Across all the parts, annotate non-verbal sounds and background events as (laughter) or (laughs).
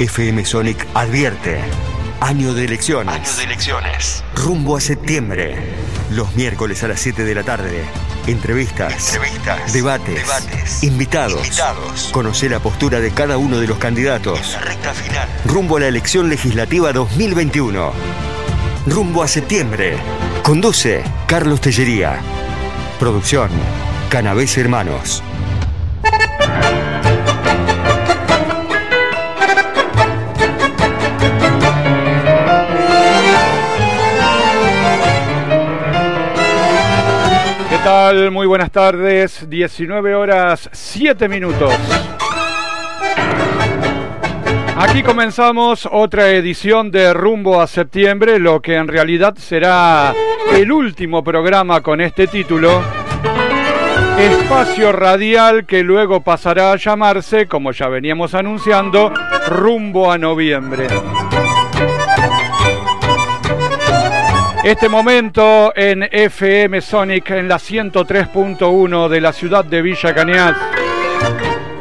FM Sonic advierte. Año de elecciones. Año de elecciones. Rumbo a septiembre. Los miércoles a las 7 de la tarde. Entrevistas. Entrevistas. Debates. Debates. Invitados. Invitados. Conocer la postura de cada uno de los candidatos. La recta final. Rumbo a la elección legislativa 2021. Rumbo a septiembre. Conduce Carlos Tellería. Producción. Canavés Hermanos. Muy buenas tardes. 19 horas 7 minutos. Aquí comenzamos otra edición de Rumbo a Septiembre, lo que en realidad será el último programa con este título. Espacio radial que luego pasará a llamarse, como ya veníamos anunciando, Rumbo a Noviembre. Este momento en FM Sonic en la 103.1 de la ciudad de Villa Cañas,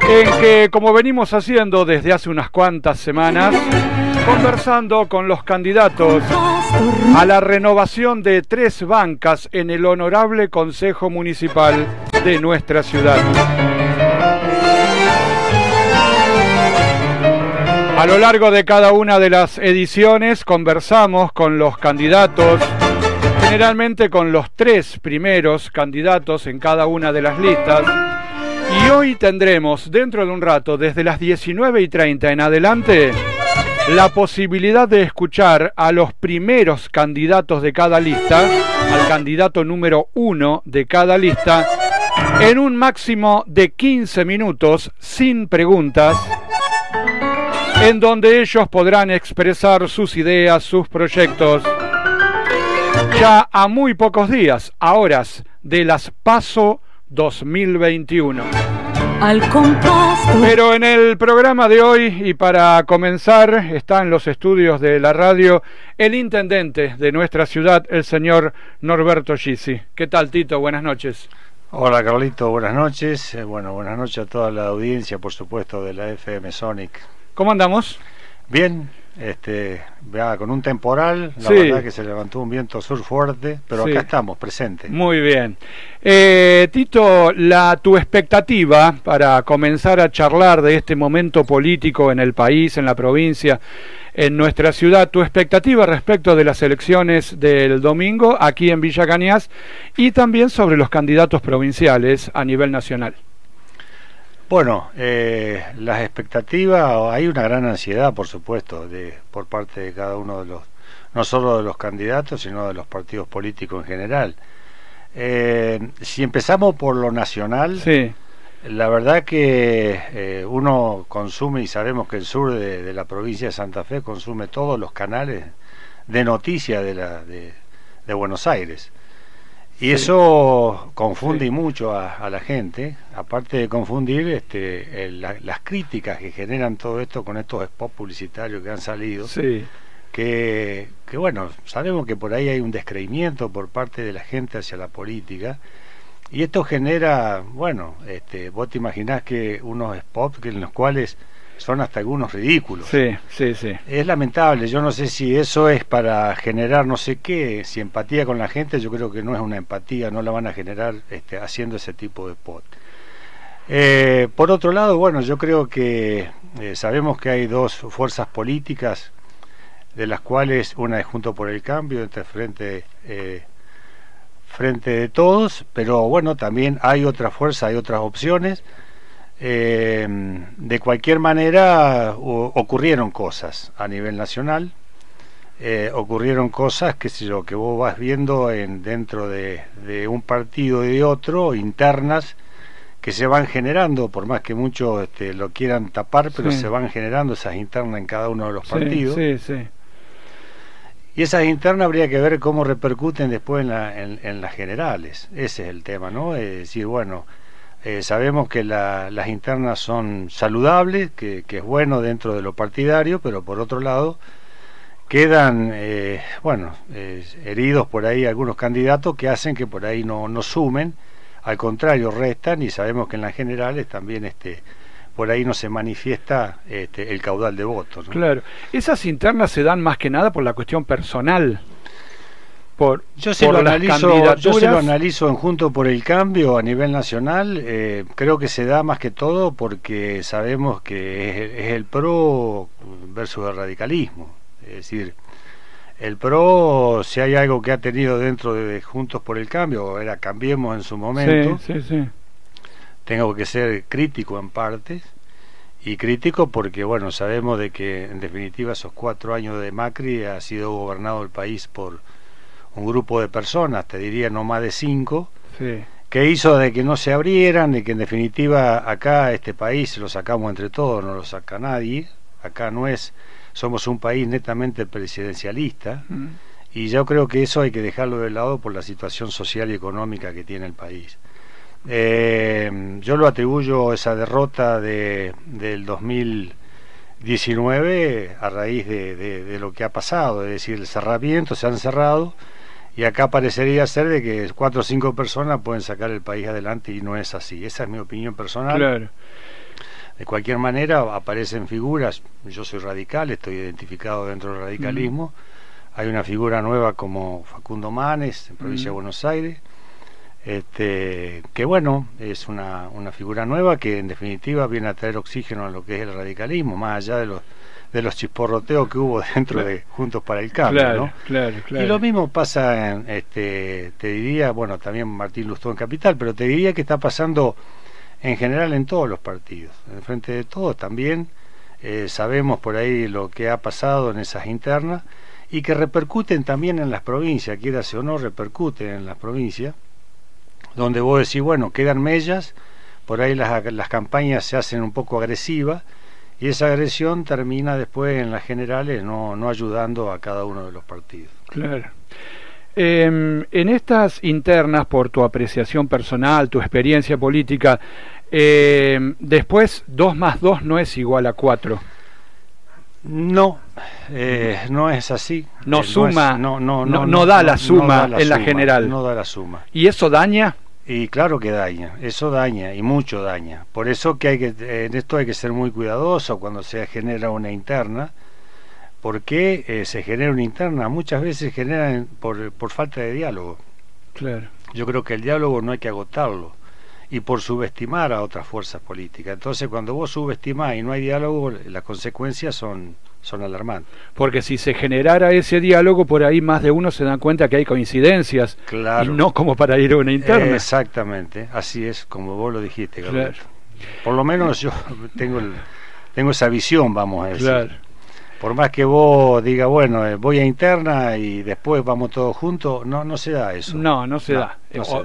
en que, como venimos haciendo desde hace unas cuantas semanas, conversando con los candidatos a la renovación de tres bancas en el honorable Consejo Municipal de nuestra ciudad. A lo largo de cada una de las ediciones conversamos con los candidatos, generalmente con los tres primeros candidatos en cada una de las listas. Y hoy tendremos, dentro de un rato, desde las 19 y 30 en adelante, la posibilidad de escuchar a los primeros candidatos de cada lista, al candidato número uno de cada lista, en un máximo de 15 minutos sin preguntas en donde ellos podrán expresar sus ideas, sus proyectos. Ya a muy pocos días, a horas de las PASO 2021. Al compás. Pero en el programa de hoy y para comenzar está en los estudios de la radio el intendente de nuestra ciudad, el señor Norberto Gisi. ¿Qué tal Tito? Buenas noches. Hola Carlito, buenas noches. Eh, Bueno, buenas noches a toda la audiencia, por supuesto, de la FM Sonic. ¿Cómo andamos? Bien, este, vea, con un temporal, la Sí. verdad que se levantó un viento sur fuerte, pero Sí. acá estamos, presentes. Muy bien. Eh, Tito, la, tu expectativa para comenzar a charlar de este momento político en el país, en la provincia, en nuestra ciudad, tu expectativa respecto de las elecciones del domingo aquí en Villa Cañas y también sobre los candidatos provinciales a nivel nacional. Bueno, eh, las expectativas, hay una gran ansiedad, por supuesto, de, por parte de cada uno de los, no solo de los candidatos, sino de los partidos políticos en general. Eh, si empezamos por lo nacional, Sí, La verdad que eh, uno consume, y sabemos que el sur de, de la provincia de Santa Fe consume todos los canales de noticias de, la, de, de Buenos Aires. Y eso confunde Sí. mucho a, a la gente, aparte de confundir este, el- la- las críticas que generan todo esto con estos spots publicitarios que han salido sí, que, que bueno, sabemos que por ahí hay un descreimiento por parte de la gente hacia la política y esto genera, bueno, este, vos te imaginás que unos spots que en los cuales son hasta algunos ridículos. sí, sí, sí. Es lamentable, yo no sé si eso es para generar no sé qué, si empatía con la gente, yo creo que no es una empatía, no la van a generar este, haciendo ese tipo de spot. Eh, por otro lado, bueno, yo creo que eh, sabemos que hay dos fuerzas políticas, de las cuales una es Junto por el Cambio, entre frente, eh, frente de todos, pero bueno, también hay otra fuerza, hay otras opciones. Eh, de cualquier manera, o- ocurrieron cosas a nivel nacional, eh, ocurrieron cosas, qué sé yo, que vos vas viendo en, dentro de, de un partido y de otro, internas, que se van generando, por más que muchos este, lo quieran tapar, pero Sí. se van generando esas internas en cada uno de los Sí, partidos. sí, sí. Y esas internas habría que ver cómo repercuten después en, la- en- en las generales. Ese es el tema, ¿no? Es decir, bueno, eh, sabemos que la- las internas son saludables, que, es bueno dentro de lo partidario, pero por otro lado quedan, eh, bueno, eh, heridos por ahí algunos candidatos que hacen que por ahí no, no sumen, al contrario, restan y sabemos que en las generales también este por ahí no se manifiesta este, el caudal de votos. Claro, esas internas se dan más que nada por la cuestión personal. Por, yo, se lo analizo, yo se lo analizo en Junto por el Cambio a nivel nacional, eh, creo que se da más que todo porque sabemos que es, el PRO versus el radicalismo. Es decir, el PRO, si hay algo que ha tenido dentro de Juntos por el Cambio, era Cambiemos en su momento, sí, sí, sí. tengo que ser crítico en partes, y crítico porque, bueno, sabemos de que en definitiva esos cuatro años de Macri ha sido gobernado el país por un grupo de personas, te diría no más de cinco, que hizo de que no se abrieran, de que en definitiva acá este país lo sacamos entre todos, no lo saca nadie, acá no es, somos un país netamente presidencialista, mm. y yo creo que eso hay que dejarlo de lado por la situación social y económica que tiene el país. Eh, yo lo atribuyo esa derrota de, del 2019 a raíz de, de, lo que ha pasado, es decir, el cerramiento, se han cerrado y acá parecería ser de que cuatro o cinco personas pueden sacar el país adelante y no es así. Esa es mi opinión personal. De cualquier manera aparecen figuras, yo soy radical, estoy identificado dentro del radicalismo. Hay una figura nueva como Facundo Manes, en provincia de Buenos Aires, este, que bueno, es una, una figura nueva que en definitiva viene a traer oxígeno a lo que es el radicalismo, más allá de los de los chisporroteos que hubo (laughs) dentro de Juntos para el Cambio, ¿no? Claro, claro. Y lo mismo pasa, en, este, te diría, bueno, también Martín Lustó en Capital, pero te diría que está pasando en general en todos los partidos, en frente de todos también. Eh, sabemos por ahí lo que ha pasado en esas internas y que repercuten también en las provincias, quieras o no, repercuten en las provincias, donde vos decís, bueno, quedan mellas, por ahí las, las campañas se hacen un poco agresivas y esa agresión termina después en las generales no, no ayudando a cada uno de los partidos. Claro. Em, en estas internas, por tu apreciación personal, tu experiencia política, em, después 2 más 2 no es igual a 4. No, eh, no es así. No suma, no, no, no, no, da la suma en la general. No da la suma. ¿Y eso daña? Y claro que daña, eso daña y mucho daña. Por eso que hay que en esto hay que ser muy cuidadoso cuando se genera una interna. porque eh, se genera una interna? Muchas veces genera por, por falta de diálogo. Claro. Yo creo que el diálogo no hay que agotarlo y por subestimar a otras fuerzas políticas. Entonces, cuando vos subestimás y no hay diálogo, las consecuencias son son alarmantes. Porque si se generara ese diálogo, por ahí más de uno se dan cuenta que hay coincidencias. Claro. Y no como para ir a una interna. exactamente, así es, como vos lo dijiste, claro. Por lo menos yo tengo, tengo esa visión, vamos a decir. Claro. Por más que vos diga, bueno, eh, voy a interna y después vamos todos juntos, no, no se da eso. No, no se da.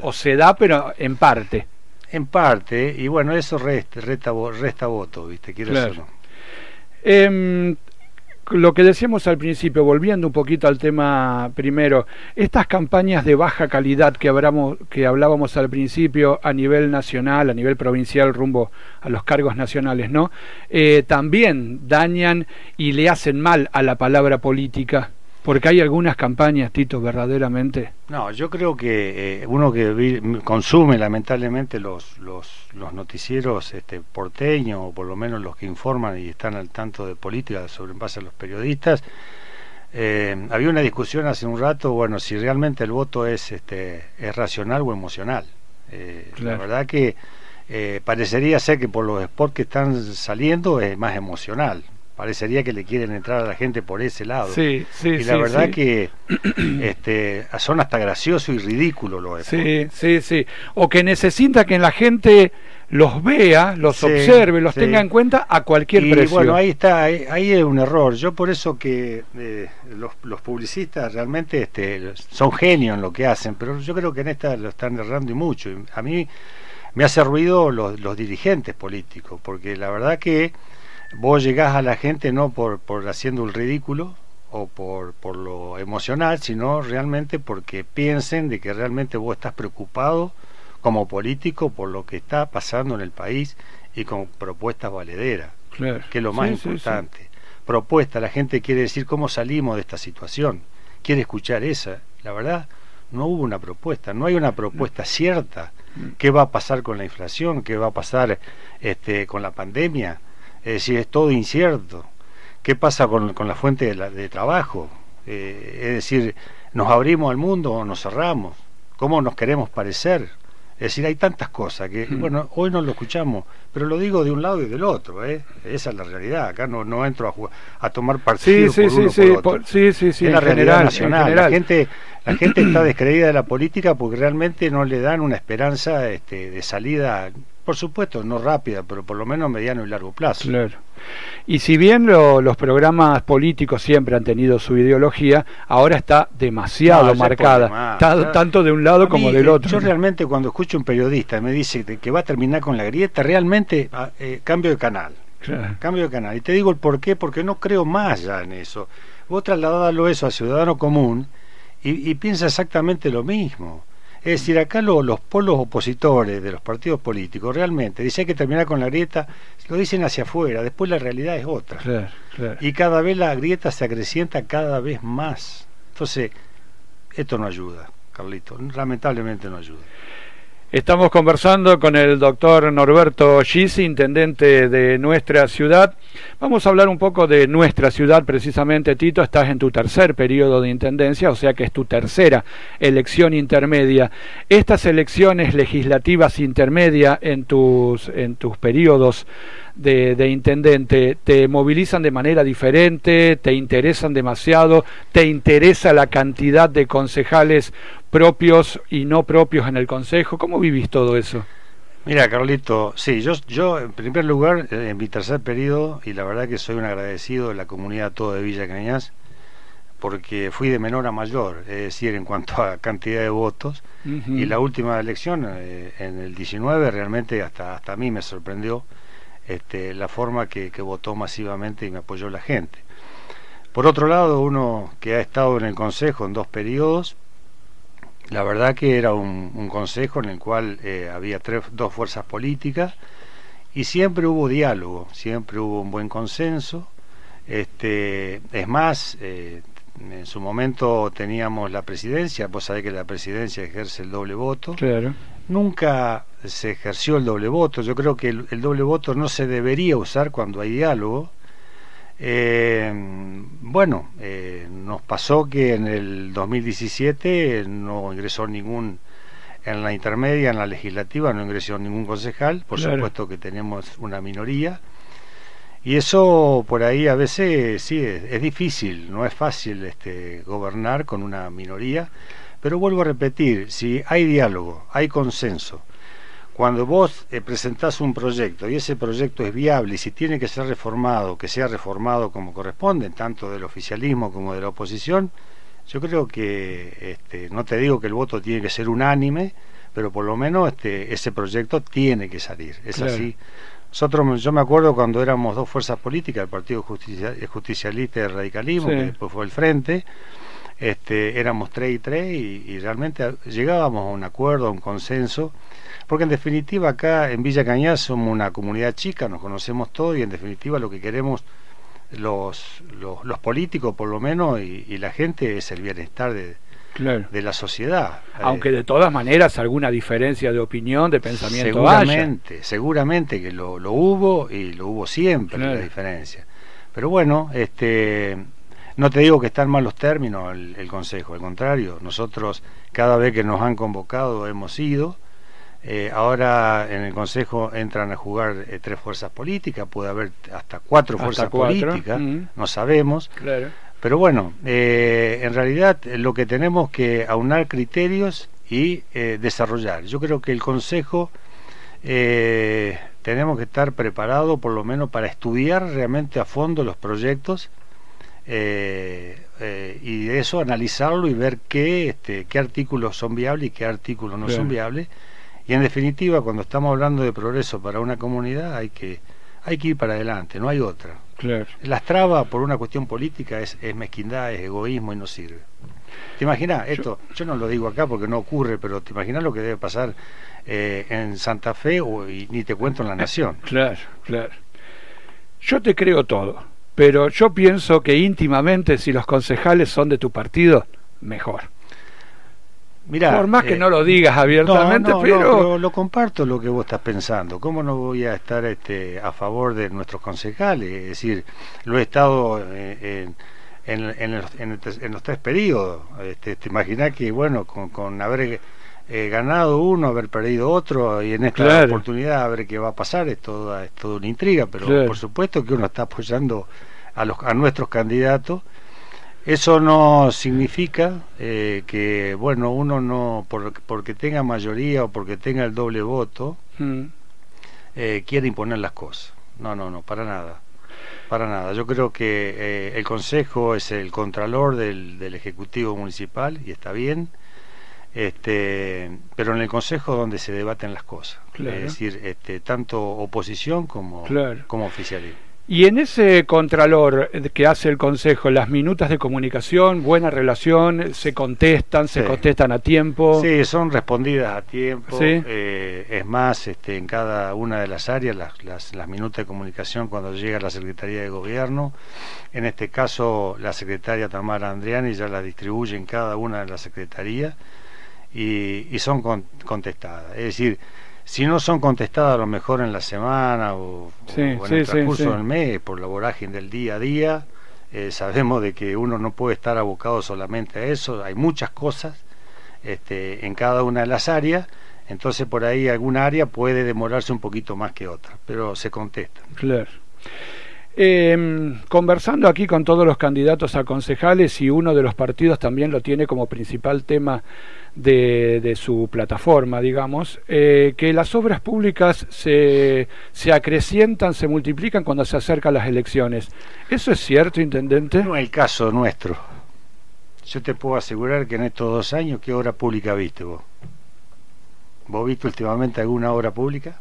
o, se da. pero en parte. En parte, y bueno, eso resta, resta, resta voto, ¿viste? Quiero claro. no. Eh, lo que decíamos al principio, volviendo un poquito al tema primero, estas campañas de baja calidad que, que hablábamos al principio a nivel nacional, a nivel provincial, rumbo a los cargos nacionales, ¿no? Eh, también dañan y le hacen mal a la palabra política. Porque hay algunas campañas, Tito, verdaderamente. No, yo creo que eh, uno que consume lamentablemente los, los, los noticieros este, porteños, o por lo menos los que informan y están al tanto de política sobre en base a los periodistas, eh, había una discusión hace un rato, bueno, si realmente el voto es, este, es racional o emocional. Eh, la verdad que parecería ser que por los spots que están saliendo es más emocional parecería que le quieren entrar a la gente por ese lado. Sí, sí, y la verdad que (clears throat) este, son hasta gracioso y ridículo lo es. Sí, sí, sí. O que necesita que la gente los vea, los observe, los tenga en cuenta a cualquier y, Bueno, ahí está, ahí, hay un error. Yo por eso que eh, los, los, publicistas realmente este, son genios en lo que hacen, pero yo creo que en esta lo están errando y mucho. A mí me hace ruido los, los dirigentes políticos, porque la verdad que vos llegás a la gente no por, por haciendo el ridículo o por, por lo emocional, sino realmente porque piensen de que realmente vos estás preocupado como político por lo que está pasando en el país y con propuestas valederas, que es lo más importante. Propuesta, la gente quiere decir cómo salimos de esta situación, quiere escuchar esa. La verdad, no hubo una propuesta, no hay una propuesta cierta ¿Qué va a pasar con la inflación? ¿Qué va a pasar este, con la pandemia? Es decir, es todo incierto. ¿Qué pasa con, la fuente de, trabajo? Eh, es decir, ¿nos abrimos al mundo o nos cerramos? ¿Cómo nos queremos parecer? Es decir, hay tantas cosas que, hmm. bueno, hoy no lo escuchamos, pero lo digo de un lado y del otro, ¿eh? Esa es la realidad. Acá no, no entro a, a tomar partido sí, por sí, uno por otro. sí, sí, sí, es la realidad nacional. La gente, la gente (clears throat) está descreída de la política porque realmente no le dan una esperanza este, de salida por supuesto, no rápida, pero por lo menos mediano y largo plazo. Claro. Y si bien los programas políticos siempre han tenido su ideología, ahora está demasiado marcada, tanto de un lado como del otro. Yo realmente cuando escucho a un periodista y me dice que va a terminar con la grieta, realmente ah, eh, cambio de canal. Cambio de canal. Y te digo el por qué, porque no creo más ya en eso. Vos trasladalo eso a ciudadano común y, y piensa exactamente lo mismo. Es decir, acá los polos opositores de los partidos políticos realmente dicen que terminar con la grieta, lo dicen hacia afuera, después la realidad es otra. Y cada vez la grieta se acrecienta cada vez más. Entonces, esto no ayuda, Carlito, lamentablemente no ayuda. Estamos conversando con el doctor Norberto Gisi, intendente de nuestra ciudad. Vamos a hablar un poco de nuestra ciudad, precisamente, Tito. Estás en tu tercer periodo de intendencia, o sea que es tu tercera elección intermedia. Estas elecciones legislativas intermedias en tus, en tus periodos de, intendente te movilizan de manera diferente, te interesan demasiado, te interesa la cantidad de concejales propios y no propios en el Consejo. ¿Cómo vivís todo eso? Mira, Carlito, sí, yo, yo en primer lugar, eh, en mi tercer periodo, y la verdad que soy un agradecido de la comunidad toda de Villa Cañas, porque fui de menor a mayor, es decir, en cuanto a cantidad de votos, y la última elección, eh, en el 19, realmente hasta, hasta a mí me sorprendió, este, la forma que, votó masivamente y me apoyó la gente. Por otro lado, uno que ha estado en el Consejo en dos periodos, la verdad que era un, consejo en el cual eh, había tres, dos fuerzas políticas y siempre hubo diálogo, siempre hubo un buen consenso. Este, es más, eh, en su momento teníamos la presidencia, vos sabés que la presidencia ejerce el doble voto. Claro. Nunca se ejerció el doble voto. Yo creo que el, doble voto no se debería usar cuando hay diálogo. Eh, bueno, eh, nos pasó que en el 2017 no ingresó ningún, en la intermedia, en la legislativa, no ingresó ningún concejal, por supuesto que tenemos una minoría. Y eso por ahí a veces sí es, difícil, no es fácil este, gobernar con una minoría, pero vuelvo a repetir, si hay diálogo, hay consenso, cuando vos eh, presentás un proyecto y ese proyecto es viable y si tiene que ser reformado, que sea reformado como corresponde, tanto del oficialismo como de la oposición, yo creo que, este, no te digo que el voto tiene que ser unánime, pero por lo menos este, ese proyecto tiene que salir. Es así. Nosotros, yo me acuerdo cuando éramos dos fuerzas políticas, el Partido Justicialista y el Radicalismo, que después fue el Frente, este, éramos tres y tres y realmente llegábamos a un acuerdo, a un consenso porque en definitiva acá en Villa Cañas somos una comunidad chica, nos conocemos todos y en definitiva lo que queremos los, los, políticos por lo menos y, la gente es el bienestar de, de la sociedad. Aunque de todas maneras alguna diferencia de opinión, de pensamiento seguramente, Seguramente que lo, lo, hubo y lo hubo siempre la diferencia. Pero bueno, este no te digo que están mal los términos el, el Consejo, al contrario, nosotros cada vez que nos han convocado hemos ido eh, ahora en el Consejo entran a jugar eh, tres fuerzas políticas, puede haber hasta cuatro fuerzas políticas, no sabemos. Pero bueno, eh, en realidad lo que tenemos que aunar criterios y desarrollar. Yo creo que el Consejo tenemos que estar preparados por lo menos para estudiar realmente a fondo los proyectos y de eso analizarlo y ver qué, este, qué artículos son viables y qué artículos no son viables y en definitiva, cuando estamos hablando de progreso para una comunidad, hay que, hay que ir para adelante, no hay otra. Claro. Las trabas por una cuestión política es, es mezquindad, es egoísmo y no sirve. ¿Te imaginas esto? Yo, no lo digo acá porque no ocurre, pero ¿te imaginas lo que debe pasar eh, en Santa Fe o, y ni te cuento en la Nación? Claro, claro. Yo te creo todo, pero yo pienso que íntimamente si los concejales son de tu partido, mejor. Mirá, Por más que eh, no lo digas abiertamente, no, no, pero... no, pero lo comparto lo que vos estás pensando. ¿Cómo no voy a estar este, a favor de nuestros concejales? Es decir, lo he estado eh, en, en, en los, en en los tres periodos. Este, te imaginás que, bueno, con, con haber eh, ganado uno, haber perdido otro, y en esta Claro. oportunidad a ver qué va a pasar, es toda, es toda una intriga, pero Claro. por supuesto que uno está apoyando a, los, a nuestros candidatos. Eso no significa eh, que, bueno, uno no, por- porque tenga mayoría o porque tenga el doble voto, Mm, eh, quiere imponer las cosas. No, no, no, para nada. Para nada. Yo creo que eh, el Consejo es el contralor del, del Ejecutivo Municipal y está bien. Este, pero en el Consejo donde se debaten las cosas. Claro. Es decir, este, tanto oposición como, Claro. como oficialismo. Y en ese contralor que hace el Consejo, las minutas de comunicación, buena relación, se contestan, se Sí. contestan a tiempo. Sí, son respondidas a tiempo. Sí. eh, es más, este, en cada una de las áreas, las, las, las minutas de comunicación cuando llega la Secretaría de Gobierno, en este caso la secretaria Tamara Andriani ya las distribuye en cada una de las secretarías y, y son con- contestadas. Es decir, si no son contestadas a lo mejor en la semana o, Sí, o en sí, el transcurso sí. del mes, por la vorágine del día a día, eh, sabemos de que uno no puede estar abocado solamente a eso, hay muchas cosas este, en cada una de las áreas, entonces por ahí alguna área puede demorarse un poquito más que otra, pero se contesta. Claro. Eh, conversando aquí con todos los candidatos a concejales y uno de los partidos también lo tiene como principal tema de, de su plataforma, digamos, eh, que las obras públicas se, se acrecientan, se multiplican cuando se acercan las elecciones. ¿Eso es cierto, Intendente? No es el caso nuestro. Yo te puedo asegurar que en estos dos años, ¿qué obra pública viste vos? ¿Vos viste últimamente alguna obra pública?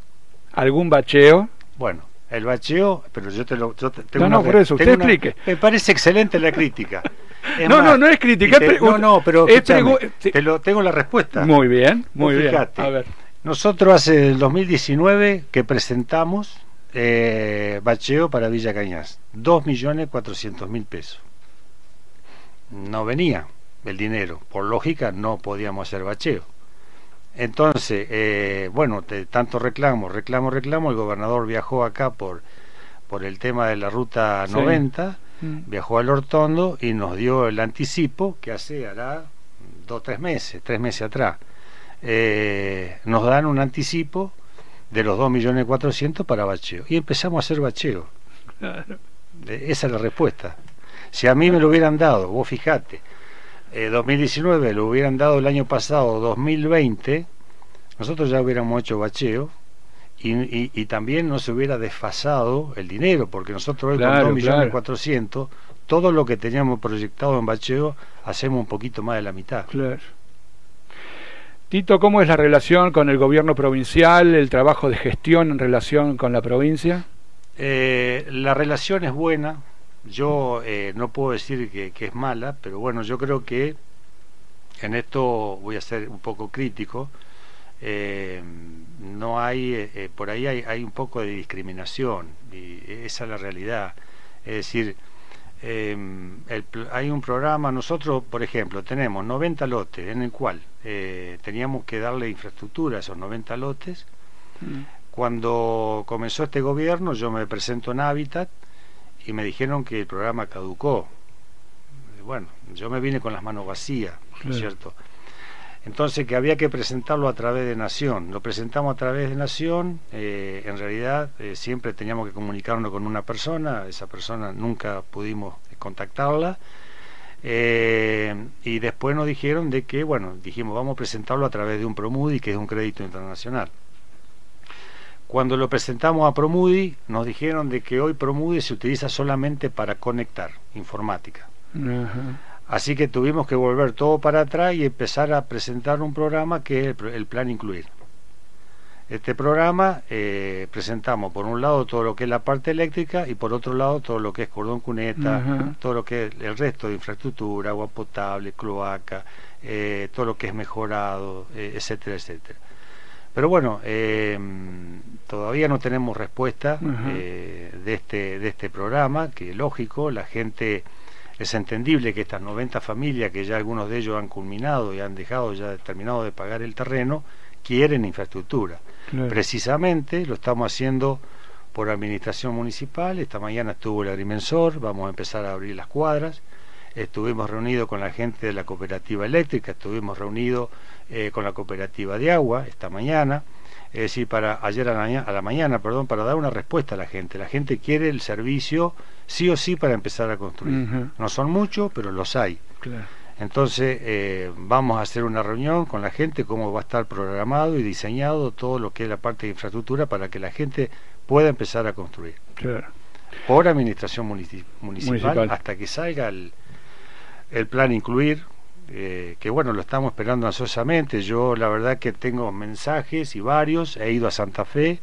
¿Algún bacheo? Bueno, el bacheo, pero yo te lo... Yo te- tengo No, no, una- por eso, usted una- explique. Me parece excelente la crítica. (laughs) Es No, más, no, no es crítica, te- no, no, pero es te lo, tengo la respuesta. Muy bien, muy Vos bien. fijate. A ver. Nosotros hace el 2019 que presentamos eh, bacheo para Villa Cañas, 2.400.000 pesos. No venía el dinero, por lógica no podíamos hacer bacheo. Entonces, eh, bueno, de tanto reclamo, reclamo, reclamo, el gobernador viajó acá por, por el tema de la ruta Sí. 90, Mm. viajó al Hortondo y nos dio el anticipo que hace, hará dos, tres meses, tres meses atrás. Eh, nos dan un anticipo de los 2.400.000 para bacheo. Y empezamos a hacer bacheo. Claro. Esa es la respuesta. Si a mí me lo hubieran dado, vos fijate, eh, 2019 lo hubieran dado el año pasado, 2020, nosotros ya hubiéramos hecho bacheo y, y- y también no se hubiera desfasado el dinero, porque nosotros hoy Claro, con claro. 2.400.000, todo lo que teníamos proyectado en bacheo, hacemos un poquito más de la mitad. Claro. Tito, ¿cómo es la relación con el gobierno provincial, el trabajo de gestión en relación con la provincia? Eh, la relación es buena. Yo eh, no puedo decir que, que es mala, pero bueno, yo creo que en esto voy a ser un poco crítico. Eh, no hay, eh, eh, por ahí hay, hay un poco de discriminación y esa es la realidad. Es decir, el hay un programa, nosotros, por ejemplo, tenemos 90 lotes en el cual eh, teníamos que darle infraestructura a esos 90 lotes. Cuando comenzó este gobierno, yo me presento en Hábitat y me dijeron que el programa caducó. Bueno, yo me vine con las manos vacías, ¿no es cierto? Entonces que había que presentarlo a través de Nación. Lo presentamos a través de Nación. eh, en realidad eh, siempre teníamos que comunicarnos con una persona. Esa persona nunca pudimos contactarla. Eh, y después nos dijeron de que, bueno, dijimos, vamos a presentarlo a través de un Promudi, que es un crédito internacional. Cuando lo presentamos a Promudi, nos dijeron de que hoy Promudi se utiliza solamente para conectar informática. Así que tuvimos que volver todo para atrás y empezar a presentar un programa que es el, plan incluir. Este programa eh, presentamos por un lado todo lo que es la parte eléctrica y por otro lado todo lo que es cordón cuneta, todo lo que es el resto de infraestructura, agua potable, cloaca, eh, todo lo que es mejorado, eh, etcétera, etcétera. Pero bueno, eh, todavía no tenemos respuesta eh, de este de este programa, que lógico, la gente es entendible que estas 90 familias, que ya algunos de ellos han culminado y han dejado ya terminado de pagar el terreno, quieren infraestructura. Precisamente lo estamos haciendo por administración municipal. Esta mañana estuvo el agrimensor, vamos a empezar a abrir las cuadras. Estuvimos reunidos con la gente de la cooperativa eléctrica, estuvimos reunidos eh, con la cooperativa de agua esta mañana. Es decir, para ayer a la, a la, mañana, perdón, para dar una respuesta a la gente. La gente quiere el servicio sí o sí para empezar a construir. No son muchos, pero los hay. Entonces, eh, vamos a hacer una reunión con la gente, cómo va a estar programado y diseñado todo lo que es la parte de infraestructura para que la gente pueda empezar a construir. Por administración municipal, hasta que salga el, el plan incluir, eh, que bueno, lo estamos esperando ansiosamente. Yo la verdad que tengo mensajes y varios, he ido a Santa Fe,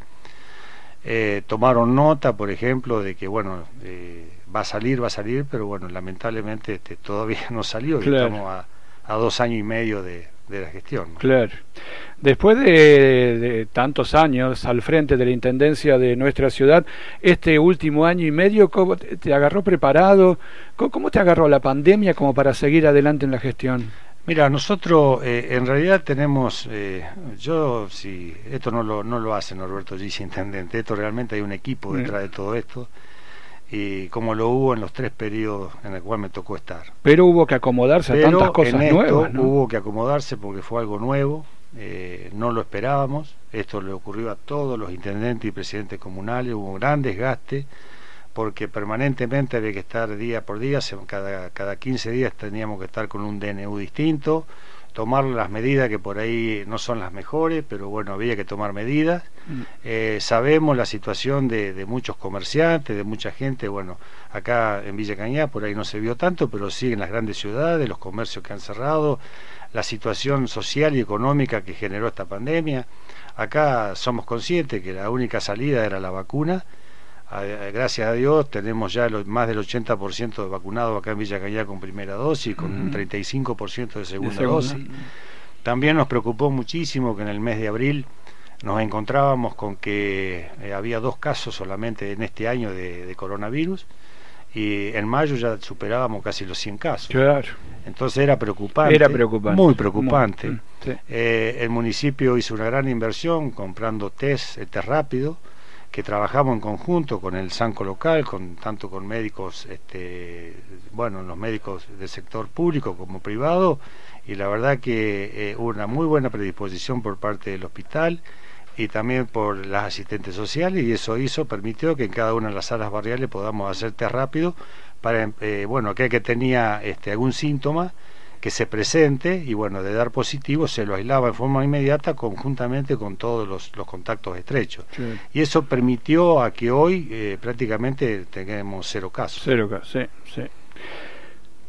eh, tomaron nota, por ejemplo, de que bueno, eh, va a salir, va a salir, pero bueno, lamentablemente este, todavía (laughs) no salió. Estamos a, a, dos años y medio de, de la gestión. Claro. Después de, tantos años al frente de la Intendencia de nuestra ciudad, este último año y medio, ¿cómo te, agarró preparado? ¿Cómo, te agarró la pandemia como para seguir adelante en la gestión? Mira, nosotros eh, en realidad tenemos, eh, yo si esto no lo, no lo hace Norberto Gis, (laughs) intendente, esto realmente hay un equipo detrás de todo esto y como lo hubo en los tres periodos en el cual me tocó estar. Pero hubo que acomodarse a tantas cosas nuevas. Hubo que acomodarse porque fue algo nuevo, eh, no lo esperábamos, esto le ocurrió a todos los intendentes y presidentes comunales, hubo un gran desgaste porque permanentemente había que estar día por día, cada, cada 15 días teníamos que estar con un DNU distinto, tomar las medidas que por ahí no son las mejores, pero bueno, había que tomar medidas. Mm. Eh, sabemos la situación de, muchos comerciantes, de mucha gente, bueno, acá en Villa Cañá por ahí no se vio tanto, pero sí en las grandes ciudades, los comercios que han cerrado, la situación social y económica que generó esta pandemia. Acá somos conscientes que la única salida era la vacuna gracias a Dios tenemos ya más del 80% de vacunados acá en Villa Cañá con primera dosis, con un 35% de segunda, dosis. También nos preocupó muchísimo que en el mes de abril nos encontrábamos con que eh, había dos casos solamente en este año de, coronavirus y en mayo ya superábamos casi los 100 casos. Claro. Entonces era preocupante. Era preocupante. Muy preocupante. Mm, eh, el municipio hizo una gran inversión comprando test, test rápido que trabajamos en conjunto con el Sanco local, con tanto con médicos, este, bueno, los médicos del sector público como privado, y la verdad que eh, hubo una muy buena predisposición por parte del hospital y también por las asistentes sociales y eso hizo, permitió que en cada una de las salas barriales podamos hacer test rápido para, eh, bueno, aquel que tenía este, algún síntoma, que se presente y bueno, de dar positivo se lo aislaba en forma inmediata conjuntamente con todos los, contactos estrechos. Y eso permitió a que hoy eh, prácticamente tengamos cero casos. Cero casos, sí, sí.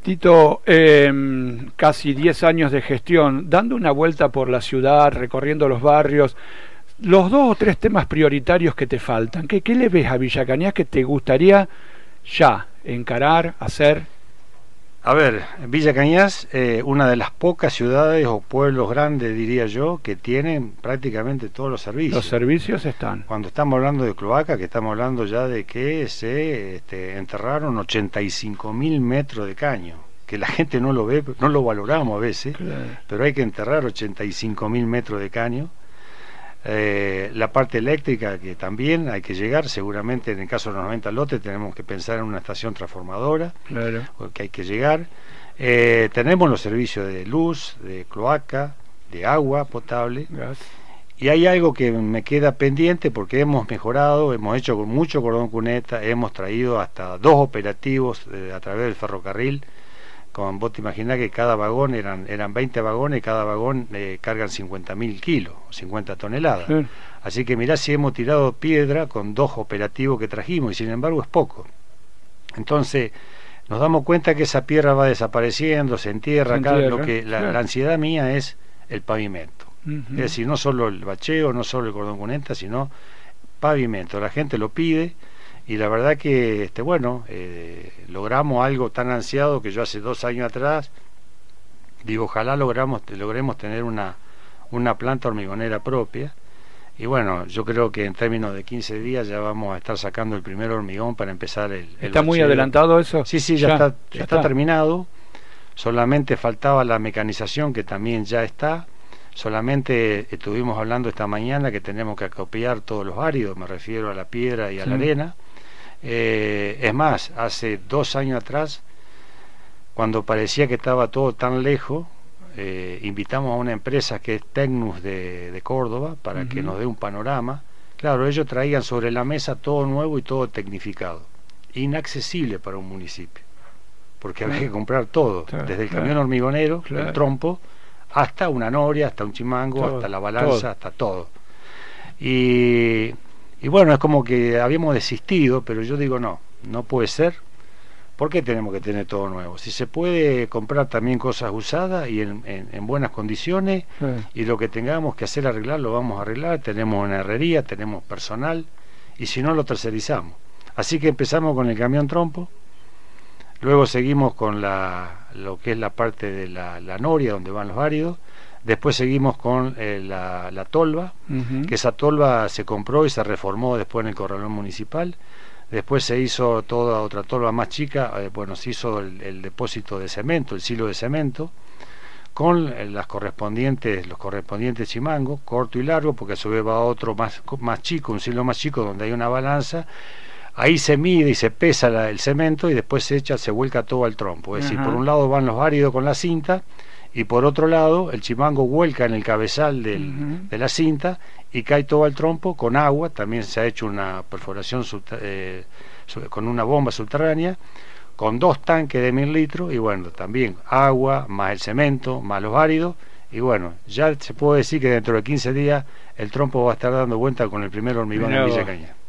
Tito, em, casi 10 años de gestión, dando una vuelta por la ciudad, recorriendo los barrios, los dos o tres temas prioritarios que te faltan, ¿qué, qué le ves a Villa Cañas que te gustaría ya encarar, hacer a ver, Villa Cañas, eh, una de las pocas ciudades o pueblos grandes, diría yo, que tienen prácticamente todos los servicios. Los servicios están. Cuando estamos hablando de cloaca, que estamos hablando ya de que se este, enterraron 85 mil metros de caño, que la gente no lo ve, no lo valoramos a veces, pero hay que enterrar 85 mil metros de caño eh, la parte eléctrica que también hay que llegar, seguramente en el caso de los 90 lotes tenemos que pensar en una estación transformadora, claro. que hay que llegar. Eh, tenemos los servicios de luz, de cloaca, de agua potable. Y hay algo que me queda pendiente porque hemos mejorado, hemos hecho mucho cordón cuneta, hemos traído hasta dos operativos eh, a través del ferrocarril con vos te imaginás que cada vagón eran eran 20 vagones y cada vagón eh, cargan 50.000 kilos 50 toneladas. Así que mirá si hemos tirado piedra con dos operativos que trajimos y sin embargo es poco. Entonces nos damos cuenta que esa piedra va desapareciendo se entierra acá. Lo que la, ansiedad mía es el pavimento. Es decir no solo el bacheo no solo el cordón cuneta sino pavimento. La gente lo pide y la verdad que este bueno eh, logramos algo tan ansiado que yo hace dos años atrás digo ojalá logramos logremos tener una una planta hormigonera propia Y bueno, yo creo que en términos de 15 días ya vamos a estar sacando el primer hormigón para empezar el... ¿Está muy adelantado eso? Sí, sí, ya, está, está, terminado. Solamente faltaba la mecanización que también ya está. Solamente estuvimos hablando esta mañana que tenemos que acopiar todos los áridos, me refiero a la piedra y a la arena. Eh, es más, hace dos años atrás, cuando parecía que estaba todo tan lejos, eh, invitamos a una empresa que es Tecnus de, Córdoba para que nos dé un panorama. Claro, ellos traían sobre la mesa todo nuevo y todo tecnificado, inaccesible para un municipio, porque había que comprar todo, desde el camión hormigonero, el trompo, hasta una noria, hasta un chimango, hasta la balanza, hasta todo. Y, y bueno, es como que habíamos desistido, pero yo digo no, no puede ser. ¿Por qué tenemos que tener todo nuevo? Si se puede comprar también cosas usadas y en, buenas condiciones y lo que tengamos que hacer arreglar lo vamos a arreglar, tenemos una herrería, tenemos personal y si no lo tercerizamos. Así que empezamos con el camión trompo, luego seguimos con la, lo que es la parte de la, noria donde van los áridos, después seguimos con eh, la, tolva, que esa tolva se compró y se reformó después en el corralón municipal Después se hizo toda otra tolva más chica, eh, bueno, se hizo el, depósito de cemento, el silo de cemento, con eh, las correspondientes, los correspondientes chimangos, corto y largo, porque a su vez va otro más, más chico, un silo más chico donde hay una balanza. Ahí se mide y se pesa el cemento y después se echa, se vuelca todo al trompo. Es decir, por un lado van los áridos con la cinta y por otro lado el chimango vuelca en el cabezal de la cinta y cae todo al trompo con agua, también se ha hecho una perforación eh, con una bomba subterránea, con dos tanques de mil litros y bueno, también agua, más el cemento, más los áridos. Y bueno, ya se puede decir que dentro de 15 días el trompo va a estar dando vuelta con el primer hormigón en Villa Caña.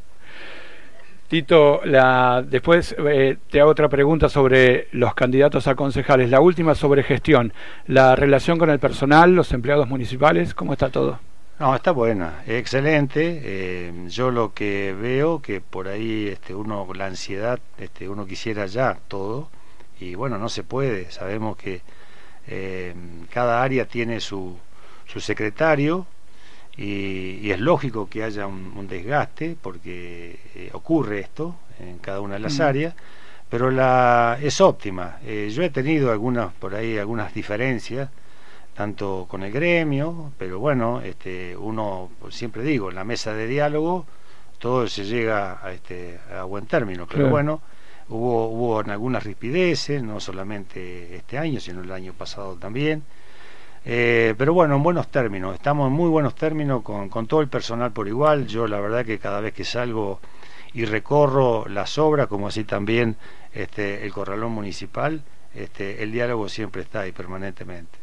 Tito, la, después eh, te hago otra pregunta sobre los candidatos a concejales. La última sobre gestión. La relación con el personal, los empleados municipales, ¿cómo está todo? No, está buena, excelente. Eh, yo lo que veo que por ahí este, uno, la ansiedad, este, uno quisiera ya todo y bueno, no se puede. Sabemos que eh, cada área tiene su, su secretario, y, es lógico que haya un, desgaste porque eh, ocurre esto en cada una de las mm. áreas, pero la es óptima. Eh, yo he tenido algunas por ahí algunas diferencias tanto con el gremio, pero bueno, este, uno pues, siempre digo, en la mesa de diálogo todo se llega a, este, a buen término, pero bueno, hubo, hubo algunas rispideces, no solamente este año, sino el año pasado también. Eh, pero bueno, en buenos términos, estamos en muy buenos términos con, todo el personal por igual. Yo la verdad que cada vez que salgo y recorro las obras, como así también este, el corralón municipal, este, el diálogo siempre está ahí permanentemente.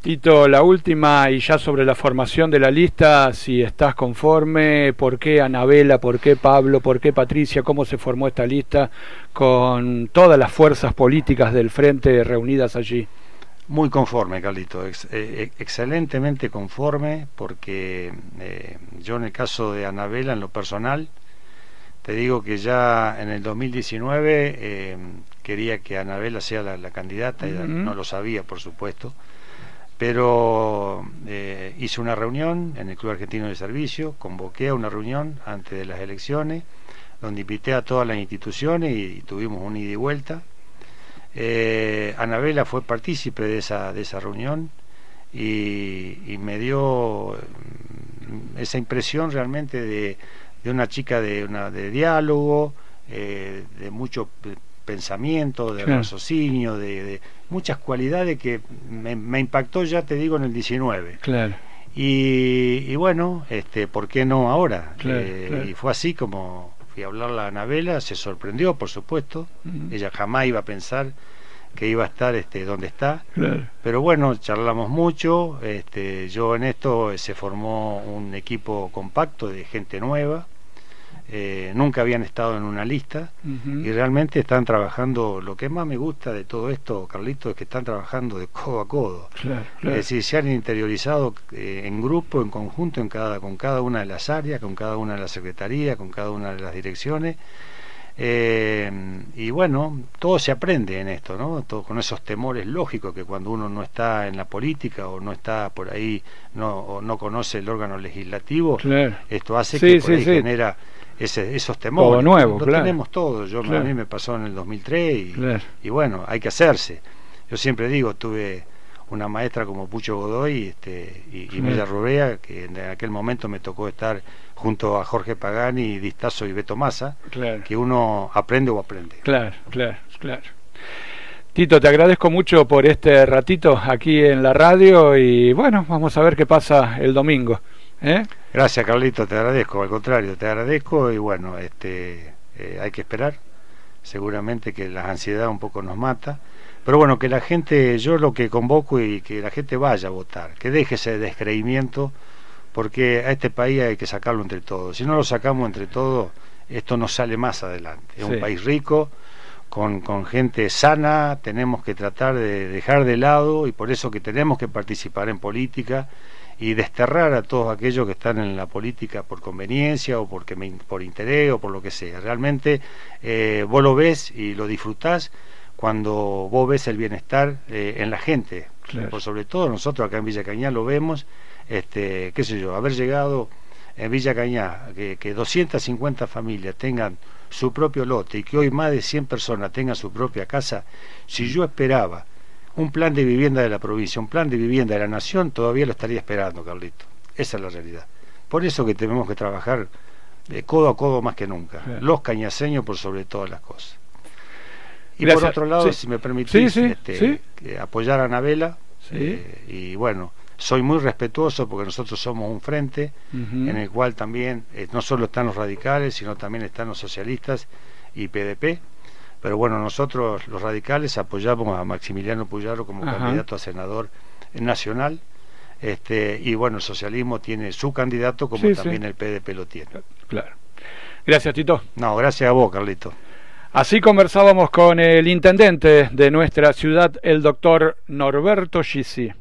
Tito, la última y ya sobre la formación de la lista, si estás conforme, ¿por qué Anabela, por qué Pablo, por qué Patricia, cómo se formó esta lista con todas las fuerzas políticas del frente reunidas allí? Muy conforme, Carlito, eh, eh, excelentemente conforme, porque eh, yo en el caso de Anabela, en lo personal, te digo que ya en el 2019 quería que Anabela sea la, candidata, no lo sabía, por supuesto, pero hice una reunión en el Club Argentino de Servicio, convoqué a una reunión antes de las elecciones, donde invité a todas las instituciones y tuvimos un ida y vuelta eh, Anabela fue partícipe de esa, de esa reunión y, me dio mm, esa impresión realmente de, una chica de, una, de diálogo, eh, de mucho pensamiento, de raciocinio, de, muchas cualidades que me, impactó, ya te digo, en el 19. Claro. Y, bueno, este, ¿por qué no ahora? Eh, y fue así como fui a hablarle a Anabela, se sorprendió, por supuesto, ella jamás iba a pensar que iba a estar este donde está. Pero bueno charlamos mucho este yo en esto se formó un equipo compacto de gente nueva eh, nunca habían estado en una lista y realmente están trabajando lo que más me gusta de todo esto Carlito es que están trabajando de codo a codo. Es decir se han interiorizado eh, en grupo en conjunto en cada con cada una de las áreas con cada una de las secretarías con cada una de las direcciones. Eh, y bueno, todo se aprende en esto, ¿no? Todo, con esos temores lógicos que cuando uno no está en la política o no está por ahí, no, o no conoce el órgano legislativo, esto hace que por ahí genera ese, esos temores. Todo nuevo, Lo tenemos todos. Yo, A mí me pasó en el 2003 y, y bueno, hay que hacerse. Yo siempre digo, tuve una maestra como Pucho Godoy este, y, y Mella Rubea, que en aquel momento me tocó estar junto a Jorge Pagani, Distazo y Beto Massa, que uno aprende o aprende. Claro, claro, claro. Tito, te agradezco mucho por este ratito aquí en la radio y bueno, vamos a ver qué pasa el domingo. ¿eh? Gracias, Carlito, te agradezco, al contrario, te agradezco y bueno, este, eh, hay que esperar. Seguramente que la ansiedad un poco nos mata pero bueno, que la gente, yo lo que convoco y que la gente vaya a votar, que deje ese descreimiento, porque a este país hay que sacarlo entre todos. Si no lo sacamos entre todos, esto no sale más adelante. Es un país rico, con, con gente sana, tenemos que tratar de dejar de lado y por eso que tenemos que participar en política y desterrar a todos aquellos que están en la política por conveniencia o porque por interés o por lo que sea. Realmente eh, vos lo ves y lo disfrutás cuando vos ves el bienestar eh, en la gente. Por sobre todo nosotros acá en Villa Cañá lo vemos, este, qué sé yo, haber llegado en Villa Cañá, que, que 250 familias tengan su propio lote y que hoy más de 100 personas tengan su propia casa, si yo esperaba un plan de vivienda de la provincia, un plan de vivienda de la nación, todavía lo estaría esperando, Carlito. Esa es la realidad. Por eso que tenemos que trabajar de codo a codo más que nunca. Los cañaseños por sobre todas las cosas. Y por otro lado, si me permitís, este, apoyar a Anabela, eh, y bueno, soy muy respetuoso porque nosotros somos un frente en el cual también eh, no solo están los radicales, sino también están los socialistas y PDP. Pero bueno, nosotros los radicales apoyamos a Maximiliano Puyaro como candidato a senador nacional. Este, y bueno, el socialismo tiene su candidato como también el PDP lo tiene. Claro. Gracias, Tito. No, gracias a vos, Carlito. Así conversábamos con el intendente de nuestra ciudad, el doctor Norberto Gisi.